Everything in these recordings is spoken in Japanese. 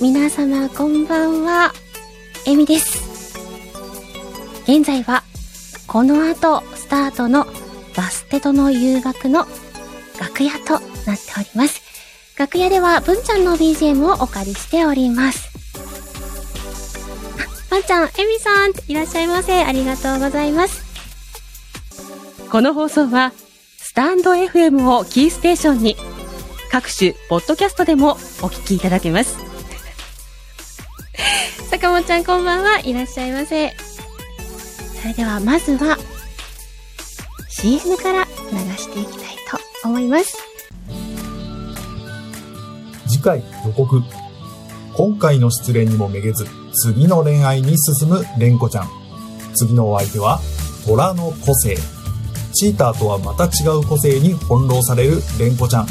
皆様こんばんは、えみです。現在は、この後スタートのバステとの誘惑の楽屋となっております。楽屋では、文ちゃんの BGM をお借りしております。あ、文ちゃん、えみさん、いらっしゃいませ。ありがとうございます。この放送は、スタンド FM をキーステーションに、各種、ポッドキャストでもお聞きいただけます。坂本ちゃんこんばんは。いらっしゃいませ。それでは、まずは、CM から流していきたいと思います。次回予告今回の失恋にもめげず次の恋愛に進む蓮子ちゃん次のお相手は虎の個性チーターとはまた違う個性に翻弄される蓮子ちゃん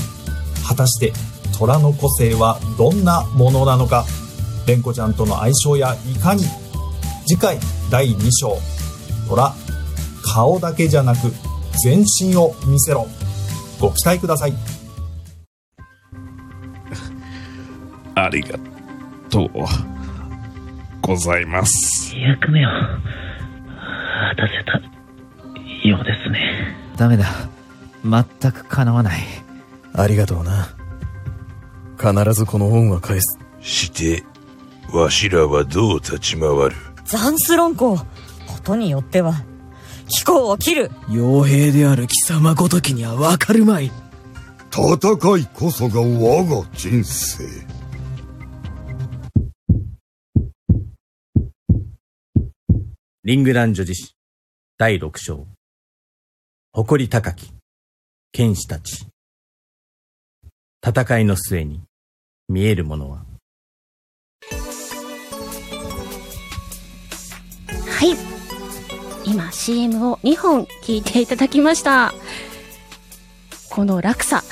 果たして虎の個性はどんなものなのか蓮子ちゃんとの相性やいかに次回第2章虎顔だけじゃなく全身を見せろご期待ください ありがとうございます。役目を果たせたようですね。ダメだ。全く叶わない。ありがとうな。必ずこの恩は返す。して、わしらはどう立ち回る？ザンス論考ことによっては気候を切る傭兵である貴様ごときにはわかるまい。戦いこそが我が人生。リングラン女子史第6章。誇り高き剣士たち。戦いの末に見えるものははい。今 CM を2本聞いていただきました。この落差。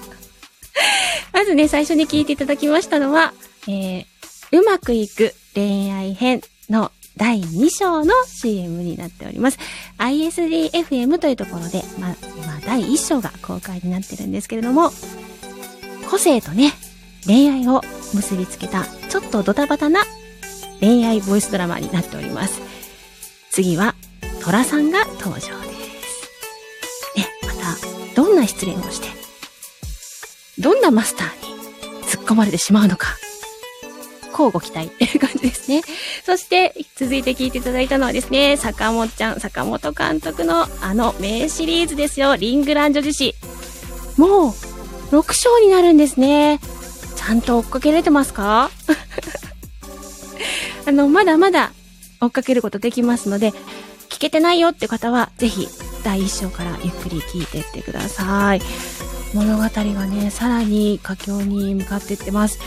まずね、最初に聞いていただきましたのは、えー、うまくいく恋愛編の第2章の CM になっております。ISDFM というところで、まあ、今第1章が公開になってるんですけれども、個性とね、恋愛を結びつけた、ちょっとドタバタな恋愛ボイスドラマになっております。次は、トラさんが登場です。ね、また、どんな失恋をして、どんなマスターに突っ込まれてしまうのか、交互期待っていう感じですね。そして、続いて聞いていただいたのはですね、坂本ちゃん、坂本監督のあの名シリーズですよ、リングラン女子誌。もう、6章になるんですね。ちゃんと追っかけれてますか？あの、まだまだ追っかけることできますので、聞けてないよって方は、ぜひ、第1章からゆっくり聞いてってください。物語がね、さらに佳境に向かっていってます。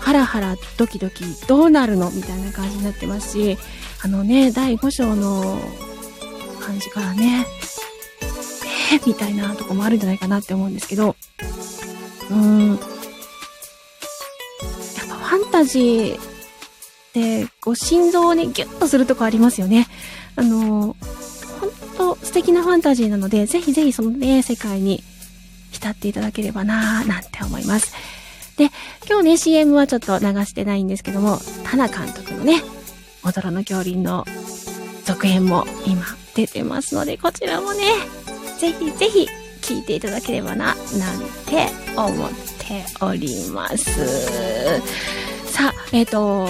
ハラハラドキドキどうなるのみたいな感じになってますし、あのね、第5章の感じからね、えー、みたいなとこもあるんじゃないかなって思うんですけど、うーん。やっぱファンタジーって、こう心臓をね、ギュッとするとこありますよね。あの、ほんと素敵なファンタジーなので、ぜひぜひそのね、世界に浸っていただければなぁ、なんて思います。で、今日ね、CM はちょっと流してないんですけども、タナ監督のね、踊ろの恐竜の続編も今出てますので、こちらもね、ぜひぜひ聞いていただければな、なんて思っております。さあ、えっ、と、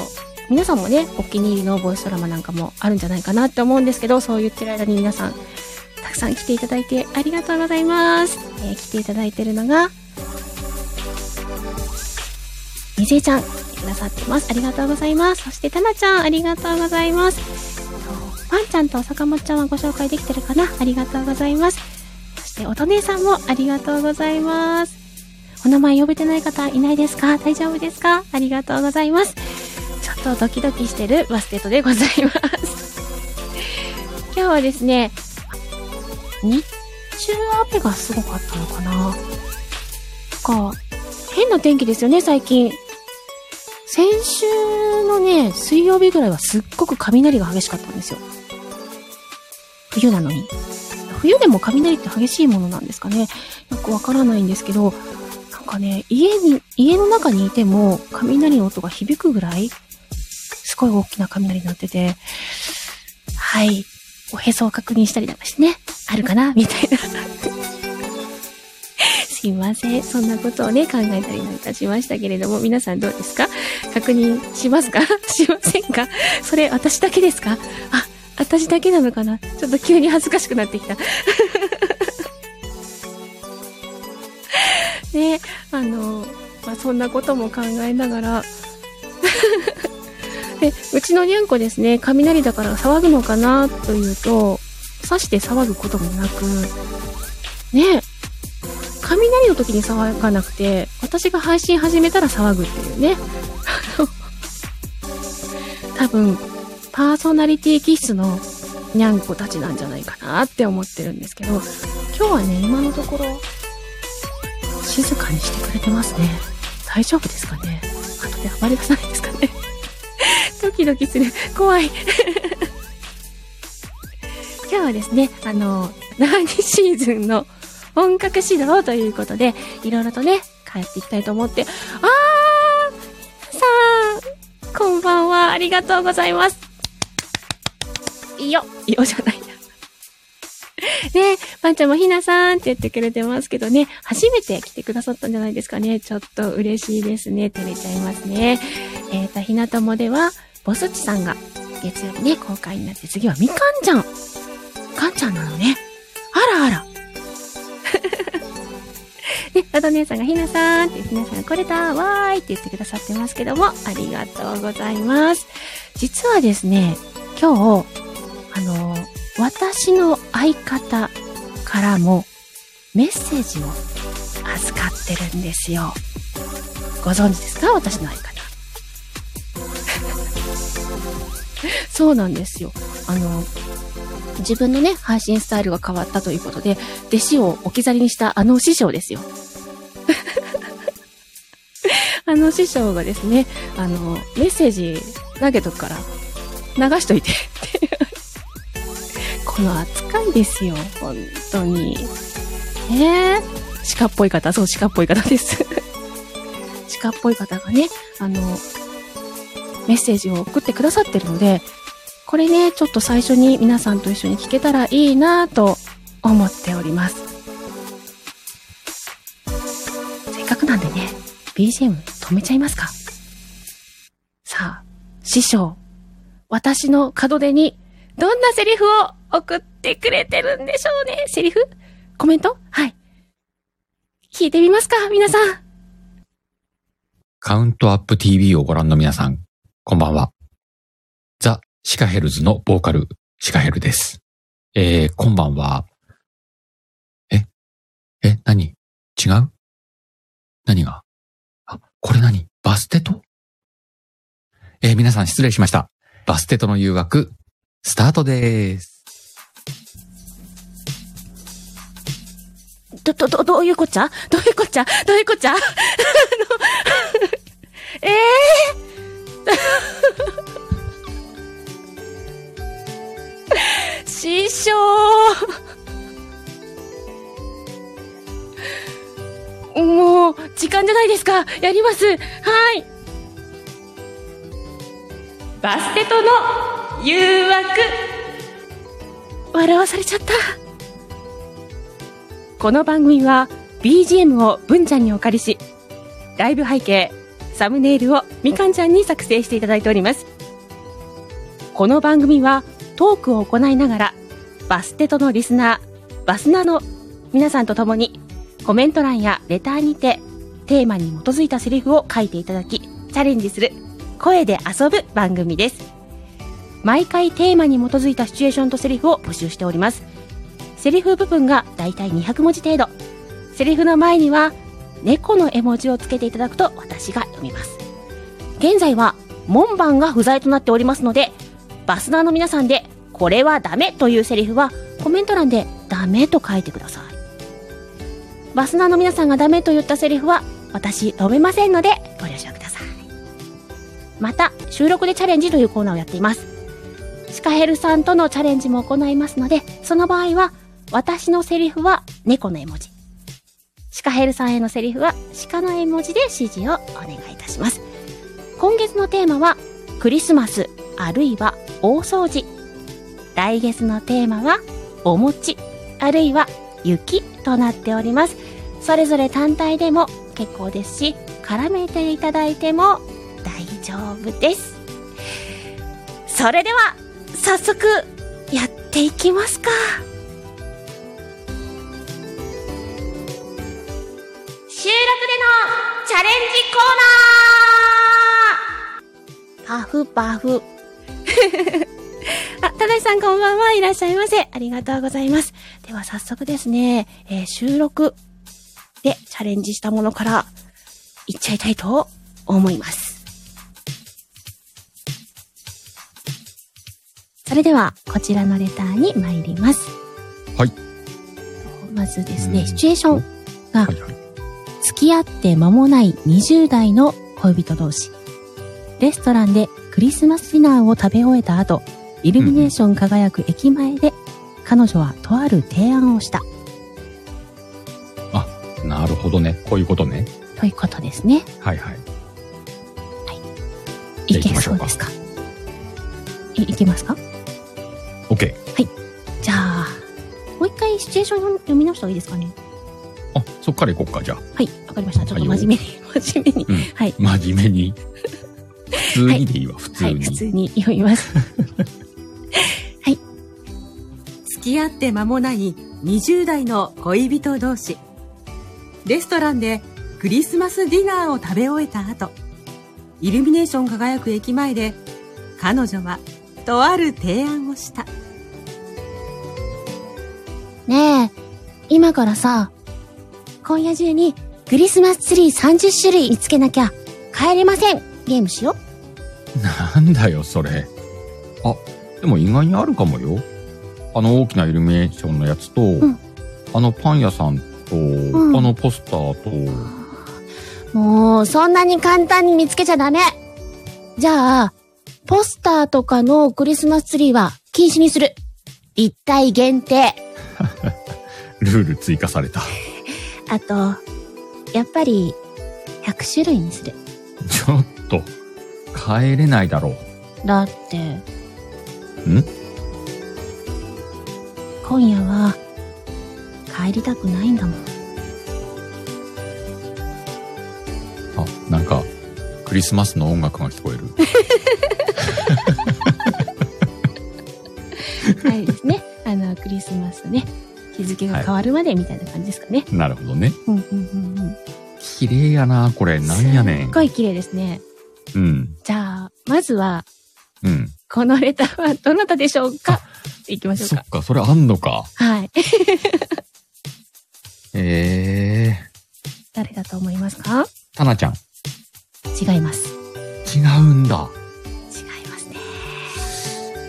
皆さんもね、お気に入りのボイスドラマなんかもあるんじゃないかなって思うんですけど、そう言ってる間に皆さん、たくさん来ていただいてありがとうございます。えー来ていただいてるのが、みじえちゃん、来てくださってます。ありがとうございます。そして、たなちゃん、ありがとうございます。ワンちゃんと坂本ちゃんはご紹介できてるかなありがとうございます。そして、おとねさんもありがとうございます。お名前呼べてない方いないですか？大丈夫ですか？ありがとうございます。ちょっとドキドキしてるバステットでございます。今日はですね、日中雨がすごかったのかななんか、変な天気ですよね、最近。先週のね、水曜日ぐらいはすっごく雷が激しかったんですよ。冬なのに。冬でも雷って激しいものなんですかねよくわからないんですけど、なんかね、家に、家の中にいても、雷の音が響くぐらい、ごい大きな雷になってて、はい、おへそを確認したりなんかしね、あるかなみたいな。すいません。そんなことをね、考えたりなんかしましたけれども、皆さんどうですか？確認しますか？しませんか？それ、私だけですか？あ、私だけなのかな？ちょっと急に恥ずかしくなってきた。ね、あの、まあ、そんなことも考えながら、ちのにゃんこですね、雷だから騒ぐのかなというと、刺して騒ぐこともなく、ね、雷の時に騒がなくて、私が配信始めたら騒ぐっていうね。あ の多分、パーソナリティ気質のにゃんこたちなんじゃないかなって思ってるんですけど、今日はね、今のところ、静かにしてくれてますね。大丈夫ですかね？後で暴れ出さないですかね？ドキドキする。怖い。今日はですね、あの、第2シーズンの本格指導ということで、いろいろとね、帰っていきたいと思って、あーさあ、こんばんは、ありがとうございます。いいよ、いいよじゃないな。ねパンちゃんもひなさんって言ってくれてますけどね、初めて来てくださったんじゃないですかね。ちょっと嬉しいですね。照れちゃいますね。えーと、ひなともでは、ボスチさんが月曜日ね、公開になって、次はみかんちゃん。かんちゃんなのね。あらあら。ね、あと姉さんがひなさんって、ひなさんこれだわーいって言ってくださってますけども、ありがとうございます。実はですね、今日、あの、私の相方からもメッセージを預かってるんですよ。ご存知ですか？私の相方。そうなんですよ。あの、自分のね、配信スタイルが変わったということで、弟子を置き去りにしたあの師匠ですよ。あの師匠がですね、あの、メッセージ投げとくから、流しといてって。この扱いですよ、本当に。ねえ。鹿っぽい方、そう、鹿っぽい方です。鹿っぽい方がね、あの、メッセージを送ってくださってるので、これね、ちょっと最初に皆さんと一緒に聞けたらいいなぁと思っております。せっかくなんでね、BGM 止めちゃいますかさあ、師匠、私の門出にどんなセリフを送ってくれてるんでしょうね。セリフ？コメント？はい。聞いてみますか皆さん。カウントアップ TV をご覧の皆さん、こんばんは。ザ・シカヘルズのボーカル、シカヘルです。えー、今晩は、ええ、何？違う？何が？あ、これ何？バステト？えー、皆さん失礼しました。バステトの誘惑、スタートです。ど、ど、ど、どういうこっちゃ？どういうこっちゃ？どういうこっちゃ？あの、え えー、師匠。もう、時間じゃないですか。やります。はい。バステトの誘惑。笑わされちゃった。この番組は BGM を文ちゃんにお借りし、ライブ背景、サムネイルをみかんちゃんに作成していただいております。この番組はトークを行いながら、バステトのリスナー、バスナーの皆さんと共に、コメント欄やレターにて、テーマに基づいたセリフを書いていただき、チャレンジする、声で遊ぶ番組です。毎回テーマに基づいたシチュエーションとセリフを募集しております。セリフ部分がだいたい200文字程度。セリフの前には猫の絵文字をつけていただくと私が読みます。現在は門番が不在となっておりますので、バスナーの皆さんでこれはダメというセリフはコメント欄でダメと書いてください。バスナーの皆さんがダメと言ったセリフは私読めませんのでご了承ください。また、収録でチャレンジというコーナーをやっています。シカヘルさんとのチャレンジも行いますので、その場合は、私のセリフは猫の絵文字。シカヘルさんへのセリフは鹿の絵文字で指示をお願いいたします。今月のテーマはクリスマスあるいは大掃除。来月のテーマはお餅あるいは雪となっております。それぞれ単体でも結構ですし、絡めていただいても大丈夫です。それでは、早速、やっていきますか。チャレンジコーナーパフパフ。あ、ただしさんこんばんはいらっしゃいませ。ありがとうございます。では早速ですね、えー収録でチャレンジしたものからいっちゃいたいと思います。それでは、こちらのレターに参ります。はい。まずですね、うんシチュエーションが、はいはい。付き合って間もない20代の恋人同士。レストランでクリスマスディナーを食べ終えた後、イルミネーション輝く駅前で、彼女はとある提案をした。なるほどね。こういうことね。ということですね。はいはい。いけじゃあ行きましょかそううですか？い、いけますか？OK。じゃあ、もう一回シチュエーション読み直した方がいいですかね？あ、そっから行こっか、じゃあ。はい、わかりました。ちょっとはいよ真面目に、真面目に。うんはい。真面目に。普通にでいいわ、普通はい、に。普通に読みます。はい。付き合って間もない20代の恋人同士。レストランでクリスマスディナーを食べ終えた後、イルミネーション輝く駅前で、彼女はとある提案をした。ねえ、今からさ、今夜中にクリスマスツリー30種類見つけなきゃ帰れません。ゲームしよう。なんだよ、それ。あ、でも意外にあるかもよ。あの大きなイルミネーションのやつと、んあのパン屋さんと、んあのポスターと、もう、そんなに簡単に見つけちゃダメ。じゃあ、ポスターとかのクリスマスツリーは禁止にする。立体限定。ルール追加された。あと、やっぱり、100種類にする。ちょっと、帰れないだろう。だって、ん？今夜は、帰りたくないんだもん。あ、なんか、クリスマスの音楽が聞こえる。はいですね。あの、クリスマスね。日付が変わるまでみたいな感じですかね。なるほどね。うんうんうんうん。綺麗やな、これ。なんやねんすっ。ごい綺麗ですね。うん。じゃあ、まずは、うん。このレターはどなたでしょうか？いきましょうか。そっか、それあんのか。はい。え誰だと思いますか？ー、タナちゃん。違います。違うんだ。違いますね。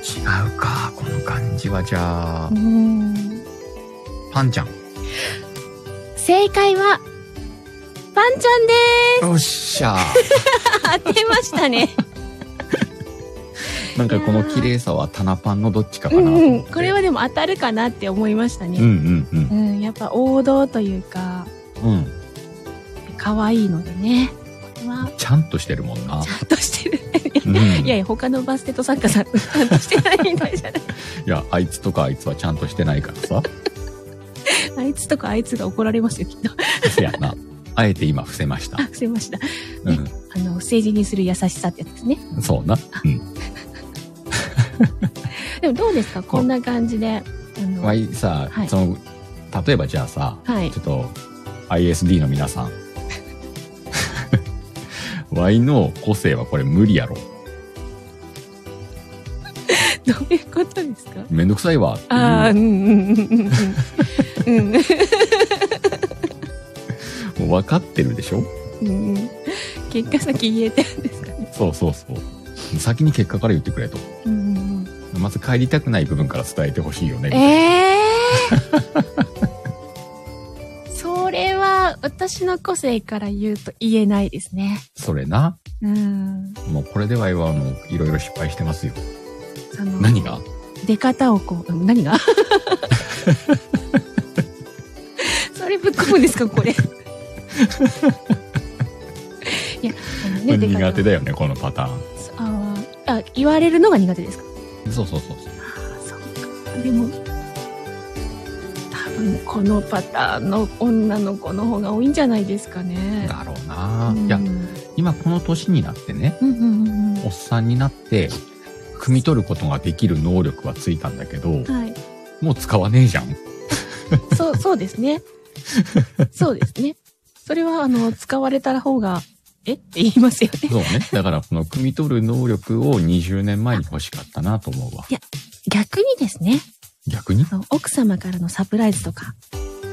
違うか、この感じはじゃあうー、ん。パンちゃん。正解は、パンちゃんでよっしゃ 当てましたね。なんかこの綺麗さはタナパンのどっちかかうなと思って。んうん。これはでも当たるかなって思いましたうんうね。んうん。うん。やっぱ王道というか、うん。可愛いのでね。ちゃんとしてるもんなち。ゃんとしてる。うん。いやいや、他のバステット作家さん、ちゃんとしてないみたいじゃない。いや、あいつとかあいつはちゃんとしてないからさ。つとかあいつが怒られますよ、きっと。せやな。あえて今伏せましたあ。、すいました。うあの、政治にする優しさってやつですね。ん。そうな。うん。でもどうですか？こんな感じで。あのわいさ、はいその、例えばじゃあさ、はいちょっと ISD の皆さん。ワイの個性はこれ無理やろ。どういうことですか？めんどくさいわああ、うんうんうんうんうん。もう分かってるでしょ？うんうん。結果先言えてるんですかね。そうそうそう。先に結果から言ってくれと。うんうんまず帰りたくない部分から伝えてほしいよね。うん、ええー、それは私の個性から言うと言えないですね。それな。うん。もうこれではあの、いろいろ失敗してますよ。その何が？出方をこう、うん何が？それぶっ込むんですか、これ。いや、あのね、苦手でだよね、このパターン。あーあ、言われるのが苦手ですか？そうそうそうそう。あでも、多分このパターンの女の子の方が多いんじゃないですかね。だろうな、うんいや、今この年になってね、うんうんうんおっさんになって、汲み取ることができる能力はついたんだけど、うん。はい。もう使わねえじゃん。そう、そうですね。そうですね。それは、あの、使われた方が、え？って言いますよね。そうね。だから、この汲み取る能力を20年前に欲しかったなと思うわ。逆にですね、逆に？奥様からのサプライズとか、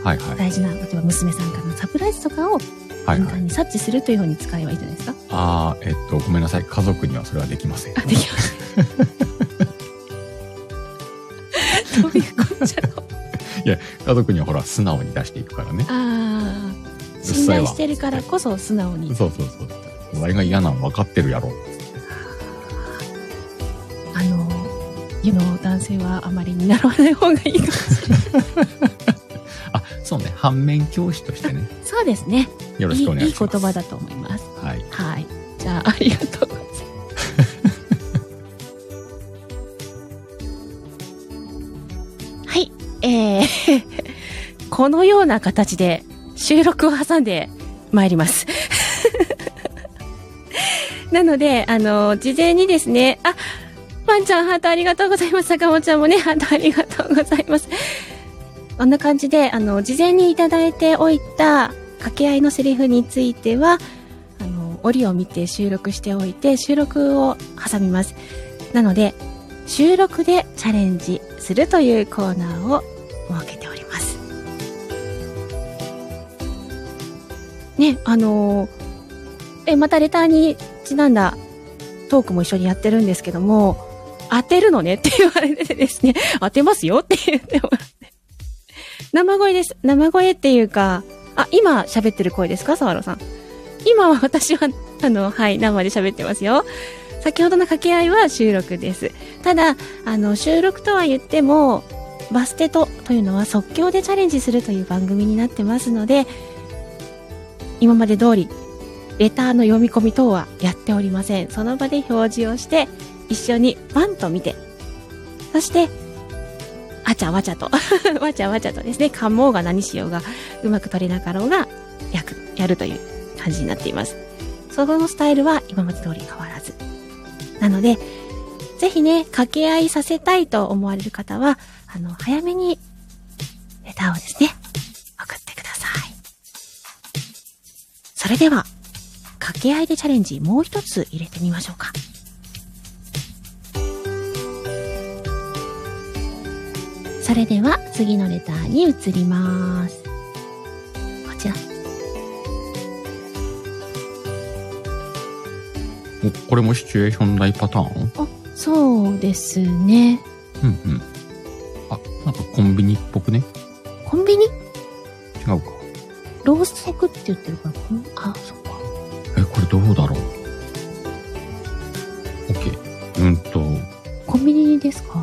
はいはい。大事な、例えば娘さんからのサプライズとかをはいに察知するというふうに使えばいいじゃないですか。ああ、えっと、ごめんなさい。家族にはそれはできません。あ、できます。どういうことじゃろう。家族にはほら、素直に出していくからね。ああ、信頼してるからこそ素直に。そうそうそう。お前が嫌なの分かってるやろ。あの、世の男性はあまり見習わない方がいいかもしれない。あ、そうね。反面教師としてね。そうですね。よろしくお願いします。いい言葉だと思います。はい。はい。じゃあ、ありがとうこのような形で収録を挟んで参ります。なので、あの、事前にですね、あ、ワンちゃんハートありがとうございます。坂本ちゃんもね、ハートありがとうございます。こんな感じで、あの、事前にいただいておいた掛け合いのセリフについては、あの、折を見て収録しておいて、収録を挟みます。なので、収録でチャレンジするというコーナーを設けております。ね、あのえ、またレターにちなんだトークも一緒にやってるんですけども、当てるのね？って言われてですね、当てますよって言ってもらって。生声です。生声っていうか、あ、今喋ってる声ですか？沢野さん。今は私は、あの、はい、生で喋ってますよ。先ほどの掛け合いは収録です。ただ、あの、収録とは言っても、バステトというのは即興でチャレンジするという番組になってますので、今まで通り、レターの読み込み等はやっておりません。その場で表示をして、一緒にパンと見て、そして、あちゃわちゃと、わちゃわちゃとですね、噛もうが何しようが、うまく取れなかろうが、やく、やるという感じになっています。そのスタイルは今まで通り変わらず。なので、ぜひね、掛け合いさせたいと思われる方は、あの、早めに、レターをですね、それでは、掛け合いでチャレンジもう一つ入れてみましょうか。それでは次のレターに移ります。こちら。おこれもシチュエーション大パターン？あ、そうですね。うんうん。あ、なんかコンビニっぽくね？コンビニ？違うか。ローソクって言ってるから、こんあ、そっか。え、これどうだろう ?OK。うんと、コンビニですか？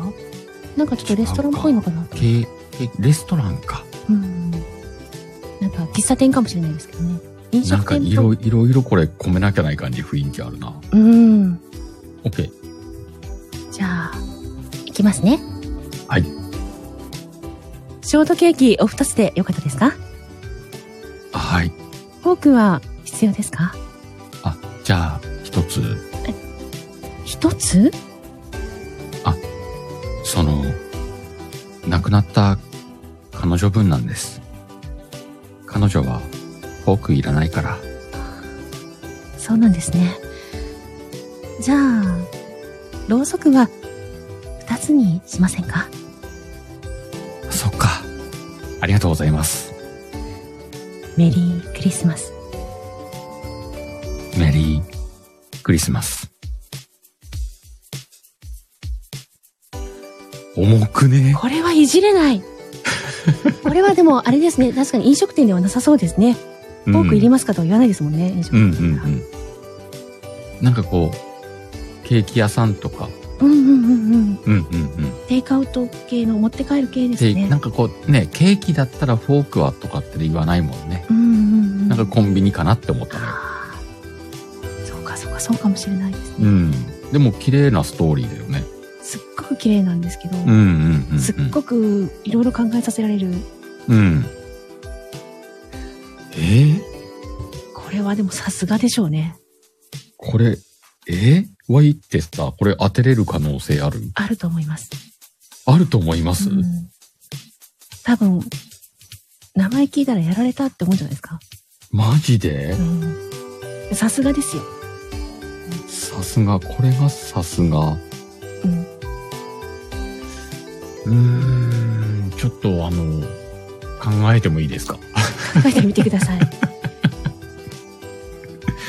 なんかちょっとレストランっぽいのかな？と。けえ、レストランか。うん。なんか喫茶店かもしれないですけどね。飲なんか食店いろいろいろこれ込めなきゃない感じ雰囲気あるな。うん。OK。じゃあ、いきますね。はい。ショートケーキお二つでよかったですか？クは必要ですか？あ、じゃあ、一つ、一つ？その、亡くなった彼女分なんです。彼女はフォークいらないから。そうなんですね。じゃあ、ろうそくは二つにしませんか？そっか。ありがとうございます。メリークリスマス。クリスマス。重くね？これはいじれない。これはでもあれですね。確かに飲食店ではなさそうですね。フォークいりますかとは言わないですもんね。飲食うん店うんうん。なんかこう、ケーキ屋さんとか、うんうんうんうん。うんうんうん。テイクアウト系の持って帰る系ですで、ね。なんかこうね、ケーキだったらフォークはとかって言わないもんね。うんうんうん。なんかコンビニかなって思ったのよ。そうかもしれないですね。うん。でも綺麗なストーリーだよね。すっごく綺麗なんですけど、うんうんうん、うん。すっごくいろいろ考えさせられる。うん。え？ー、これはでもさすがでしょうね。これ、え？ー、ワイってさ、これ当てれる可能性ある？あると思います。あると思います、うん多分、名前聞いたらやられたって思うんじゃないですか。マジで？うんさすがですよ。さすが、これがさすが。うん。うーん、ちょっとあの、考えてもいいですか？考えてみてください。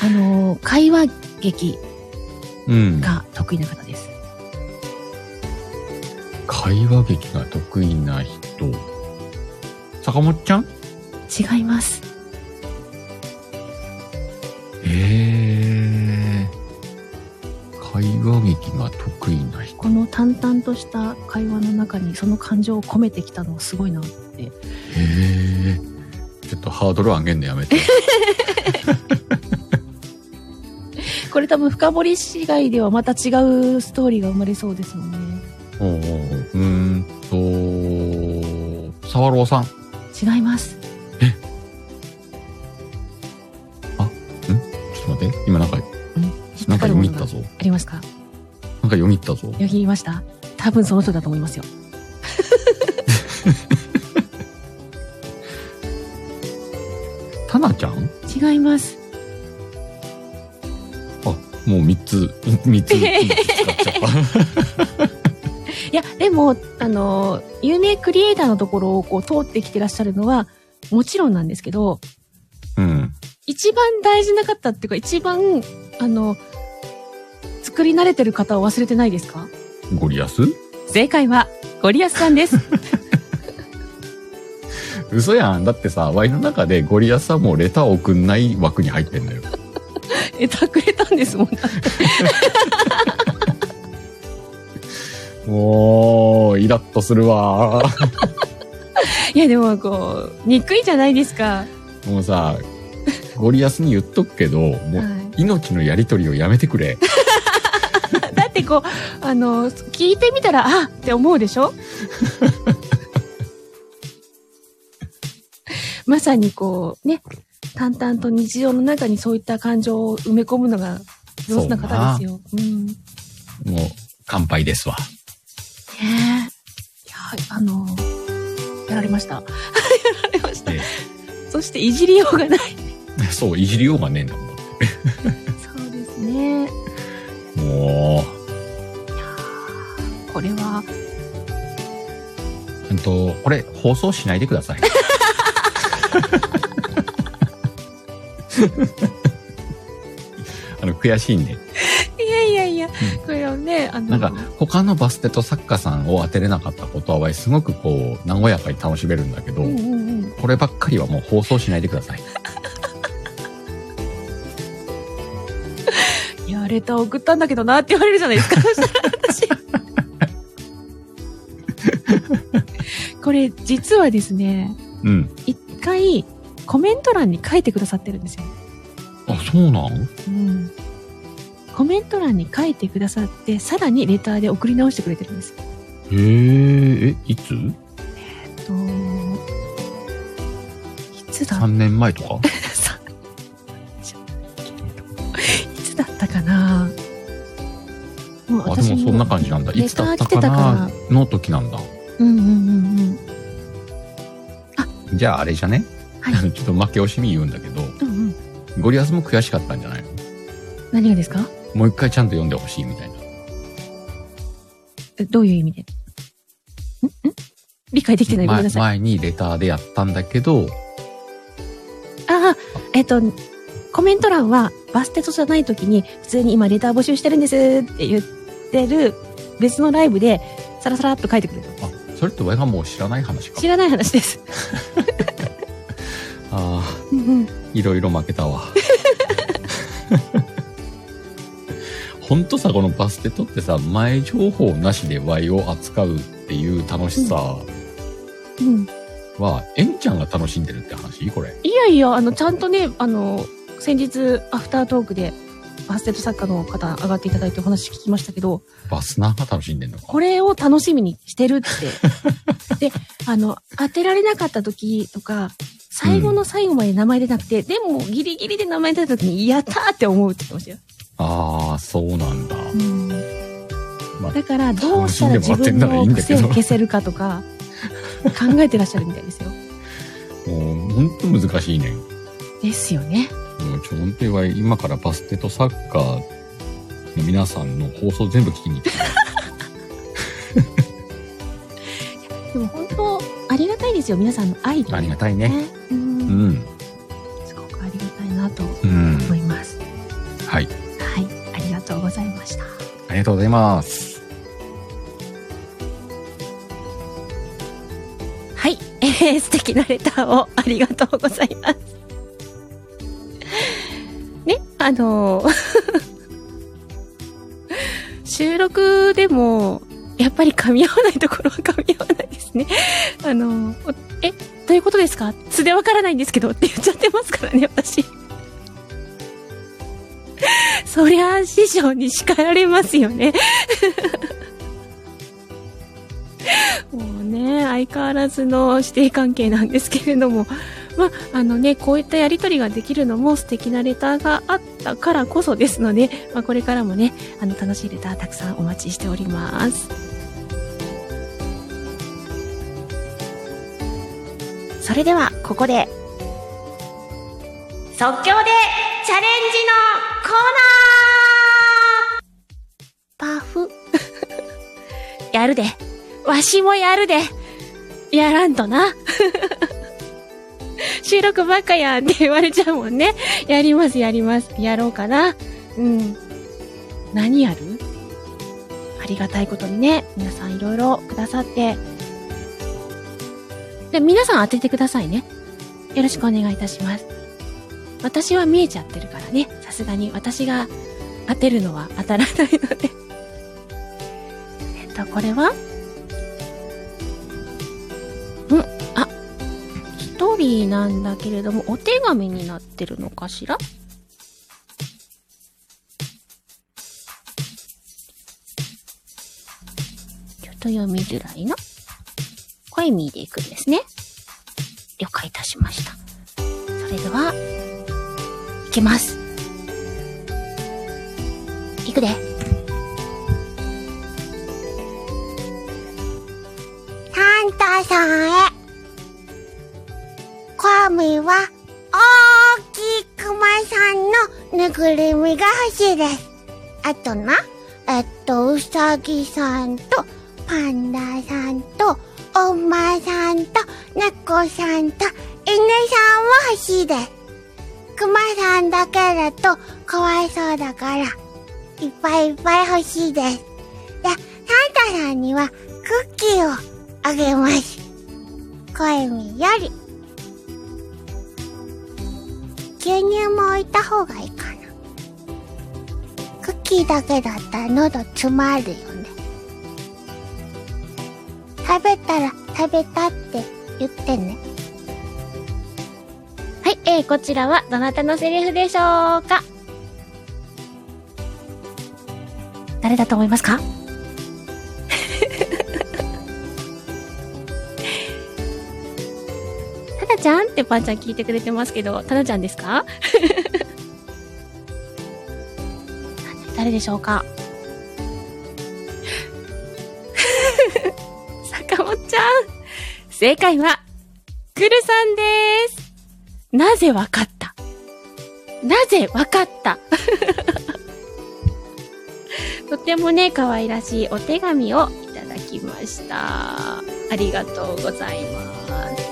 あの、会話劇うん。が得意な方です。会話劇が得意な人。坂本ちゃん？違います。ええ話劇が得意な人。この淡々とした会話の中にその感情を込めてきたのすごいなって。へえ。ちょっとハードル上げんのやめて。これ多分深掘り市街ではまた違うストーリーが生まれそうですもんね。おうおうんと、沢朗さん。違います。ちょっと待って。今なんか、うん？なか読み入ったぞ。ありますか？なんか読み入ったぞ。よぎりました多分その人だと思いますよ。タナちゃん？違います。あ、もう三つ、三つ 使っちゃった。いや、でも、あの、有名クリエイターのところをこう通ってきてらっしゃるのは、もちろんなんですけど、うん。一番大事な方っていうか、一番、あの、作り慣れてる方を忘れてないですか？ゴリアス？正解は、ゴリアスさんです。嘘やん。だってさ、ワイの中でゴリアスはもうレター送んない枠に入ってんのよ。えたくれたんですもん。もう、イラッとするわ。いや、でも、こう、憎いじゃないですか。もうさ、ゴリアスに言っとくけど、もう、は命のやりとりをやめてくれ。ってこう、あの、聞いてみたら、あって思うでしょ？まさにこう、ね、淡々と日常の中にそういった感情を埋め込むのが上手な方ですよ。うん。ねもう、乾杯ですわ。え。いや、あの、やられました。やられました。え そしていじりようがない。そう、いじりようがねえんだもん。そうですね。もこれは、う、うんと、これ、放送しないでください。あの、悔しいんで。いやいやいや、これはね、あの、なんか、他のバステと作家さんを当てれなかったことは、すごくこう、和やかに楽しめるんだけど、うんうんうん。こればっかりはもう放送しないでください。いや、レター送ったんだけどなって言われるじゃないですか。これ、実はですね、うん。一回、コメント欄に書いてくださってるんですよ。あ、そうなんうん。コメント欄に書いてくださって、さらにレターで送り直してくれてるんですよ。へえ、え、いつ？えっと、いつだ ?3 年前とか？さいつだったかな？もうあ、でもそんな感じなんだ。いつだったかな？の時なんだ。うんうん。じゃああれじゃね、はい ちょっと負け惜しみ言うんだけど、うんうん。ゴリアスも悔しかったんじゃない？の何がですか？もう一回ちゃんと読んでほしいみたいな。えどういう意味で？ん？ん？理解できてないごめん前なさい。前にレターでやったんだけど、ああ、えっと、コメント欄はバステトじゃない時に普通に今レター募集してるんですって言ってる別のライブでサラサラっと書いてくれる。あ、それって親がもう知らない話か知。らない話です。いろいろ負けたわ。ほんとさ、このバステトってさ、前情報なしで Y を扱うっていう楽しさうん。は、エンちゃんが楽しんでるって話？これ。いやいや、あの、ちゃんとね、あの、先日、アフタートークで、バステット作家の方上がっていただいてお話聞きましたけど、バスナーが楽しんでんのか？これを楽しみにしてるって。で、あの、当てられなかった時とか、最後の最後まで名前出なくて、でもギリギリで名前出た時に、やったーって思うって言ってましたよ。ああ、そうなんだ。うん。まあだから、どうしたら自分の癖を消せるかとか、考えてらっしゃるみたいですよ。もう、ほんと難しいね。ですよね。もうちょ、本当には今からバステトサッカーの皆さんの放送全部聞きに行って。でもりがたいですよ。皆さんの愛ありがたいね。う。うんん。すごくありがたいなとうん。思います。はい。はい。ありがとうございました。ありがとうございます。はい。えー、素敵なレターをありがとうございます。ね、あのー 収録でも、やっぱり噛み合わないところは噛み合わないですね。あのえ、どういうことですか？素でわからないんですけどって言っちゃってますからね、私。そりゃ、師匠に叱られますよね。もうね、相変わらずの師弟関係なんですけれども、まあ、のね、こういったやりとりができるのも素敵なレターがあったからこそですので、まあ、これからもね、あの、楽しいレターたくさんお待ちしております。それでは、ここで、即興でチャレンジのコーナーパフ。やるで。わしもやるで。やらんとな。収録ばっかやんって言われちゃうもんね。やります、やります。やろうかな。うん。何やる？ありがたいことにね、皆さんいろいろくださって。で、皆さん当ててくださいね。よろしくお願いいたします。私は見えちゃってるからね。さすがに私が当てるのは当たらないので。えっと、これは？うん、あ、一人なんだけれども、お手紙になってるのかしら？ちょっと読みづらいな。これ見でいくんですね。了解いたしました。それでは、いきます。いくで。サンタさんへ。神は大きいクマさんのぬぐるみが欲しいです。あとな、えっと、うさぎさんとパンダさんとお馬さんと猫さんと犬さんも欲しいです。クマさんだけだとかわいそうだから、いっぱいいっぱい欲しいです。で、サンタさんにはクッキーをあげます。声みより。牛乳も置いた方がいいかな。クッキーだけだったら喉詰まるよね。食べたら食べたって言ってね。はい、えー、こちらはどなたのセリフでしょうか？誰だと思いますか？ただちゃんってパンちゃん聞いてくれてますけど、ただちゃんですか？誰でしょうか？正解は、くるさんですなぜわかった？なぜわかった？とてもね、可愛らしいお手紙をいただきました。ありがとうございます。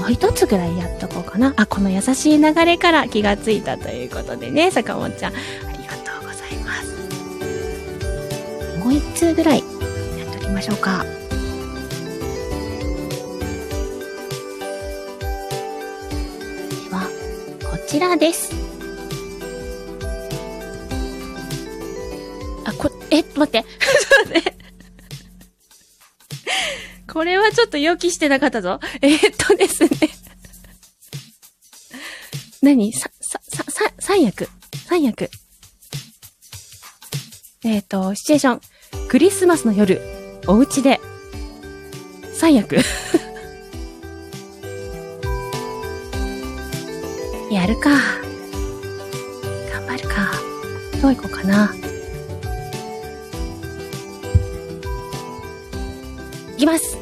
もう一つぐらいやっとこうかな。あ、この優しい流れから気がついたということでね、坂本ちゃん、ありがとうございます。もう一通ぐらいましょうか。では、こちらです。あ、こ、え、待って。これはちょっと予期してなかったぞ。えー、っとですね何？さ、さ、さ、さ、三役。三役。えー、っと、シチュエーション。クリスマスの夜、お家で。三役。やるか。頑張るか。どういこうかな。いきます。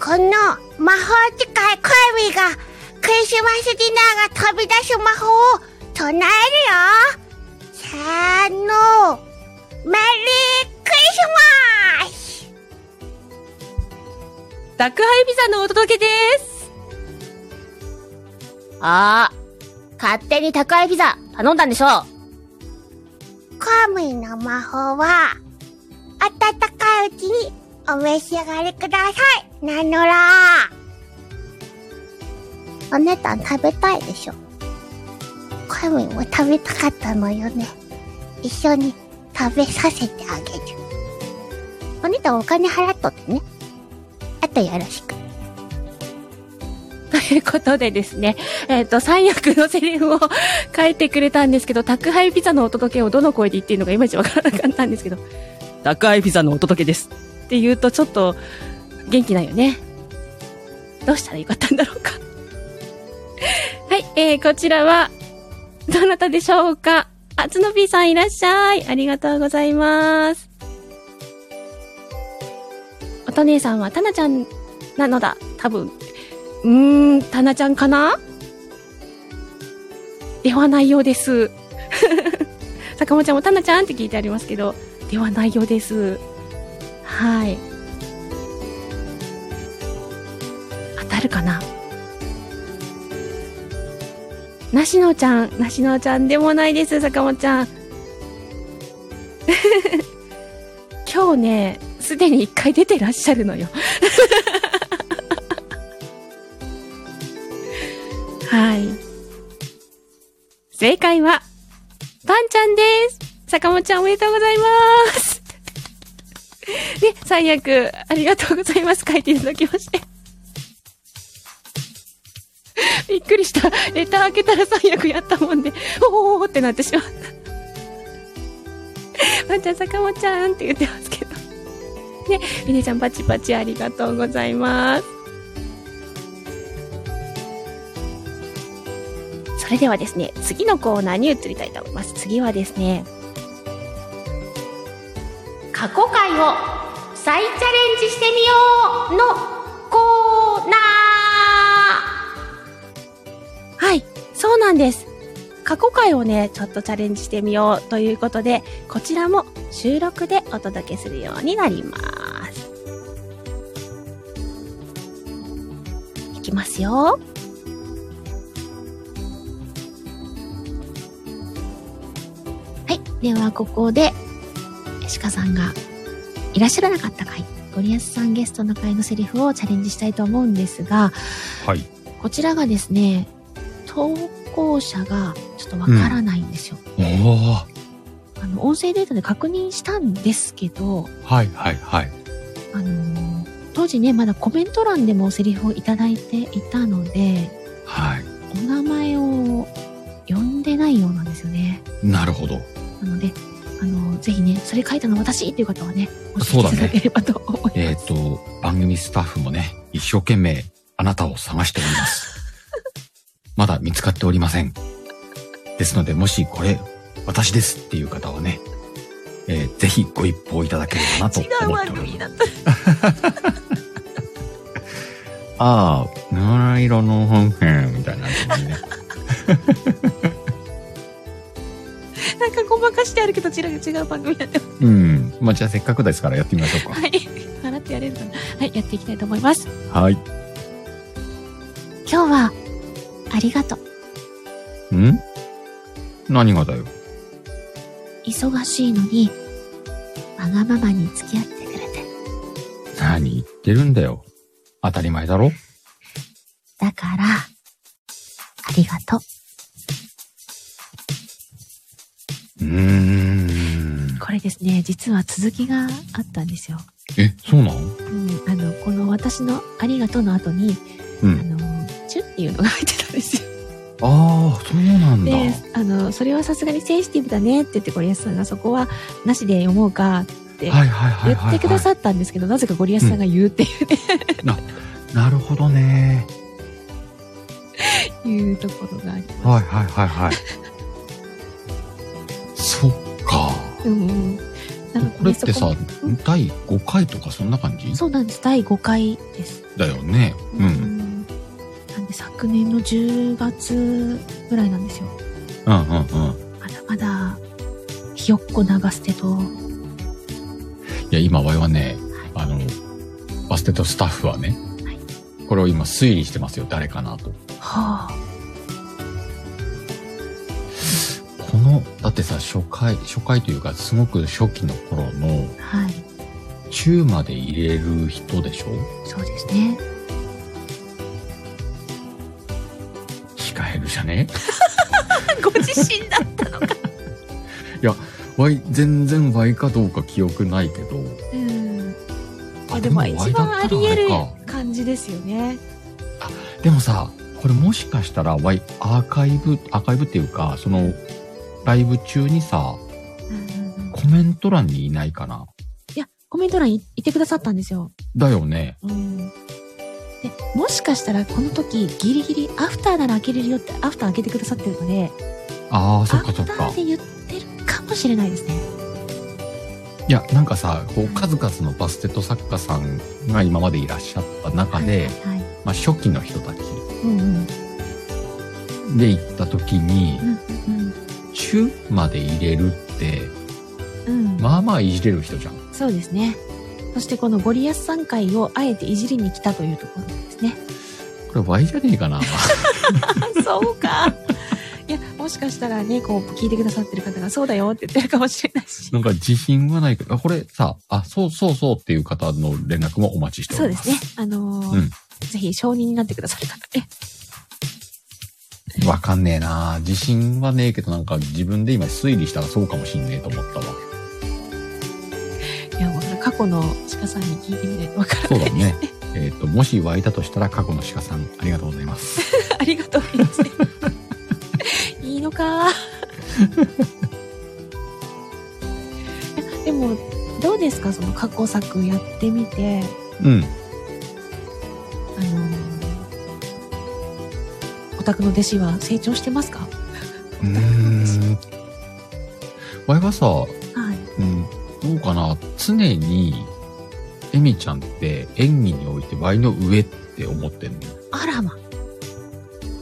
この魔法使いコエミがクリスマスディナーが飛び出す魔法を唱えるよせーのメリー宅配ピザのお届けです。あー、勝手に宅配ピザ頼んだんでしょコエミの魔法は温かいうちにお召し上がりください。なのら。お姉たん食べたいでしょ。コエミも食べたかったのよね。一緒に食べさせてあげる。お姉たんお金払っとってねあとよろしくということでですね、えっ、と、三役のセリフを書いてくれたんですけど、宅配ピザのお届けをどの声で言っていいのかいまいちわからなかったんですけど、宅配ピザのお届けですって言うとちょっと元気ないよね。どうしたらよかったんだろうか。はい、えー、こちらは、どなたでしょうかあつのぴーさんいらっしゃい。ありがとうございます。お姉さんはたなちゃんなのだ。多分。うーん、たなちゃんかな？ではないようです。坂本ちゃんもたなちゃんって聞いてありますけど、ではないようです。はい。当たるかな？なしのちゃん、なしのちゃんでもないです、坂本ちゃん。今日ね、すでに一回出てらっしゃるのよ。はい。正解は、パンちゃんです。坂本ちゃんおめでとうございます。で、最悪、ありがとうございます。書いていただきまして。びっくりした。レター開けたら最悪やったもんで、おーってなってしまった。パンちゃん、坂本ちゃんって言ってますけど。ね、みねちゃんパチパチありがとうございます。それではですね、次のコーナーに移りたいと思います。次はですね、過去回を再チャレンジしてみようのコーナーはい、そうなんです。過去回をね、ちょっとチャレンジしてみようということで、こちらも収録でお届けするようになります。きますよ。はい。では、ここで、鹿さんがいらっしゃらなかった回、ゴリアスさんゲストの回のセリフをチャレンジしたいと思うんですが、はい。こちらがですね、投稿者がちょっとわからないんですよ。おー。あの、音声データで確認したんですけど、はいはいはい。あのー当時ね、まだコメント欄でもセリフをいただいていたので、はい。お名前を呼んでないようなんですよね。なるほど。なので、あの、ぜひね、それ書いたの私っていう方はね、教そうだねえっ、と、番組スタッフもね、一生懸命あなたを探しております。まだ見つかっておりません。ですので、もしこれ、私ですっていう方はね、えーぜひご一報いただければなと思っております。ああ、七色の本編みたいな感じでね。なんかごまかしてあるけど違う違う番組やってます。うん。まあ、じゃあせっかくですからやってみましょうはい。笑ってやれるかな。はい、やっていきたいと思います。か。はい。今日は、ありがとう。ん？何がだよ？忙しいのに、わがままに付き合ってくれて。何言ってるんだよ。当たり前だろだから、ありがとう。うーん。これですね、実は続きがあったんですよ。え、そうなのうん、あの、この私のありがとうの後に、うんあの、チュっていうのが入ってたんですよ。ああ、そうなんだ。で、あの、それはさすがにセンシティブだねって言って、ゴリアスさんがそこはなしで読もうかって。言ってくださったんですけど、なぜかゴリアスさんが言うっていうね、なるほどね。いうところがあります。はいはいはいはい。そっか。うんうん。なのでこれってさそこ、第5回とかそんな感じ？そうなんです。第5回です。だよね。うん。ん。なんで昨年の10月ぐらいなんですよ。うんうんうん。まだまだ、ひよっこ長捨てと、いや、今、我々はね、あの、バステとスタッフはね、これを今推理してますよ、誰かなと。はあ、この、だってさ、初回、初回というか、すごく初期の頃の、はい。中まで入れる人でしょ？そうですね。シカヘルじゃね？ご自身だったのか。いや、ワイ、全然ワイかどうか記憶ないけど、うん。ああでも一番あり得る感じですよね。でもさ、これもしかしたら、ワイ、アーカイブ、アーカイブっていうか、その、ライブ中にさ、コメント欄にいないかないや、コメント欄いいてくださったんですよ。だよね。うん。で、もしかしたらこの時ギリギリアフターなら開けれるよってアフター開けてくださってるので、ああ、そっかそっかアフター。で言ってるかもしれないですね。いや、なんかさ、こう、数々のバステット作家さんが今までいらっしゃった中で、はい。まあ、初期の人たち。で行った時に、うん中まで入れるって、うん。うん。まあまあいじれる人じゃん。そうですね。そしてこのゴリアスさん会をあえていじりに来たというところですね。これ Y じゃねえかな。そうか。もしかしたらね、こう、聞いてくださってる方がそうだよって言ってるかもしれないし。なんか自信はないけど、あこれさ、あ、そうそうそうっていう方の連絡もお待ちしております。そうですね。あのーうんぜひ承認になってくださる方ね。わかんねえな自信はねえけどなんか自分で今推理したらそうかもしんねえと思ったわ。いや、もう過去の鹿さんに聞いてみないとわからない。そうだね。えっと、もし湧いたとしたら過去の鹿さん、ありがとうございます。ありがとうございます。いいのか。でも、どうですかその過去作やってみて、うん。あのーお宅の弟子は成長してますか？うーん。わいはさ、はい。うん、どうかな常に、エミちゃんって演技においてワイの上って思ってんの。あらま。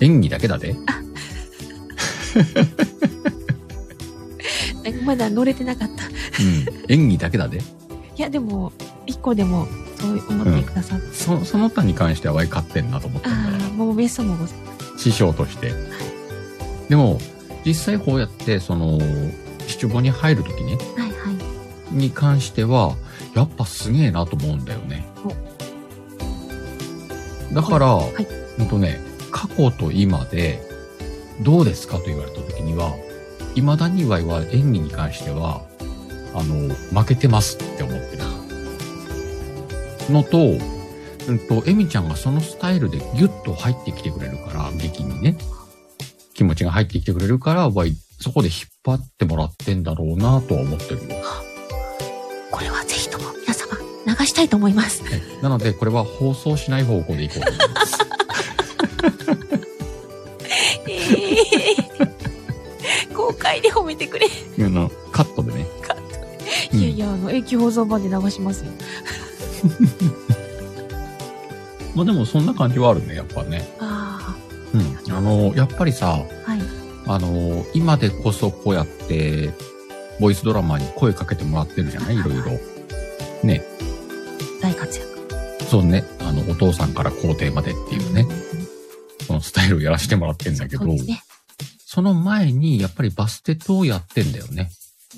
演技だけだで。なんかまだ乗れてなかった。いうん。演技だけだで。や、でも、一個でもそう思ってくださって。そ、その他に関してはワイ勝ってんなと思ってんだああ、もうベストもございます。師匠として。でも、実際こうやって、その、七五に入るときね、はいはい。に関しては、やっぱすげえなと思うんだよね。だから、はい。ほんとね、過去と今で、どうですかと言われたときには、未だにワイは演技に関しては、あの、負けてますって思ってる。のと、うんと、エミちゃんがそのスタイルでギュッと入ってきてくれるから、劇にね。気持ちが入ってきてくれるから、ワイ、そこで引っ張ってもらってんだろうなとは思ってるよ。これはぜひとも皆様流したいと思います。はいなので、これは放送しない方向でいこうと思います。公開で褒めてくれ。あの、カットでね。いやいや、あの、永久保存版で流しますよ。まあでもそんな感じはあるね、やっぱね。あうん。あの、やっぱりさ、あ、はい。あの、今でこそこうやって、ボイスドラマに声かけてもらってるじゃない？いろいろ。ね。大活躍。そうね。あの、お父さんから皇帝までっていうね。そのスタイルをやらせてもらってんだけど、そうですね。その前にやっぱりバステットをやってんだよね。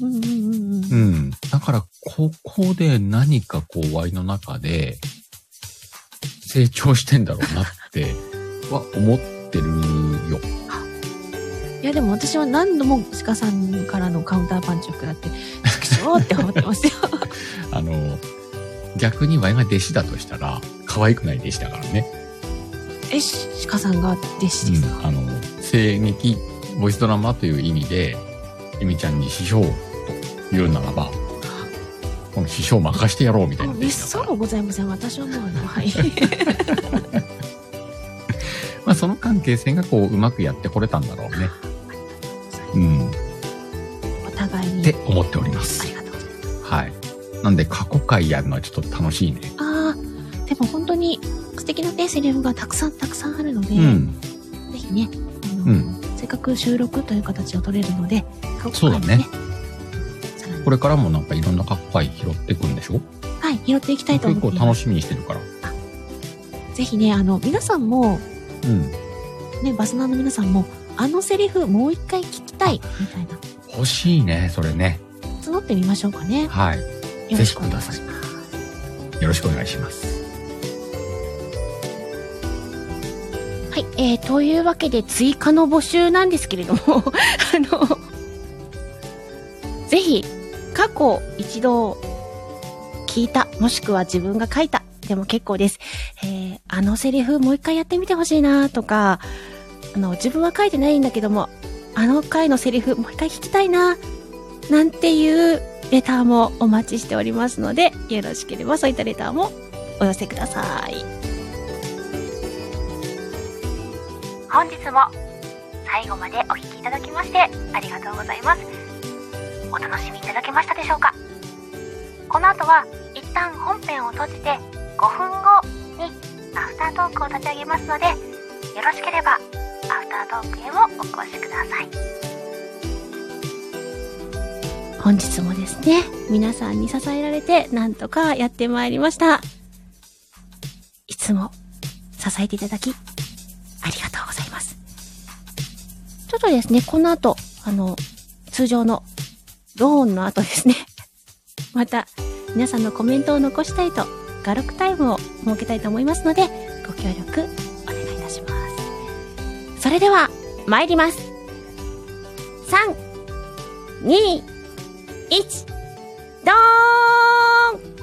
うんうんうんうん。うん。だから、ここで何かこう、ワイの中で、成長してんだろうなって、は思ってるよ。いやでも私は何度も鹿さんからのカウンターパンチを食らって、畜生って思ってますよ。あの、逆にワイが弟子だとしたら、可愛くない弟子だからね。え、鹿さんが弟子ですか、あの、声劇、ボイスドラマという意味で、ゆみちゃんに師匠と言うならば、この師匠任してやろうみたいなあめっ。そうございません。私はもうはい。まあその関係性がこう、うまくやってこれたんだろうね。うん。お互いに。って思っております。ありがとうございます。はい。なんで過去回やるのはちょっと楽しいね。ああ、でも本当に素敵なね、セリフがたくさんたくさんあるので、うん。ぜひね、うん。せっかく収録という形を取れるので、過去そうだね。これからもなんかいろんな過去回拾っていくんでしょ？はい、拾っていきたいと思います。結構楽しみにしてるから。ぜひね、あの、皆さんも、うん。ね、バスナーの皆さんも、あのセリフもう一回聞きたい、みたいな、欲しいね、それね。募ってみましょうかね。はい。よろしくお願いします。よろしくお願いします。はい、えー、というわけで追加の募集なんですけれども、あの、ぜひ、過去一度聞いた、もしくは自分が書いた、でも結構です。えー、あのセリフもう一回やってみてほしいなとか、あの、自分は書いてないんだけども、あの回のセリフもう一回聞きたいななんていうレターもお待ちしておりますので、よろしければそういったレターもお寄せください。本日も最後までお聞きいただきましてありがとうございます。お楽しみいただけましたでしょうか？この後は一旦本編を閉じて5分後にアフタートークを立ち上げますので、よろしければアフタートークへもお越しください。本日もですね、皆さんに支えられてなんとかやってまいりました。いつも支えていただきありがとう。ちょっとですね、この後、あの、通常のローンの後ですね、また皆さんのコメントを残したいと、画録タイムを設けたいと思いますので、ご協力お願いいたします。それでは、参ります。3、2、1、どーん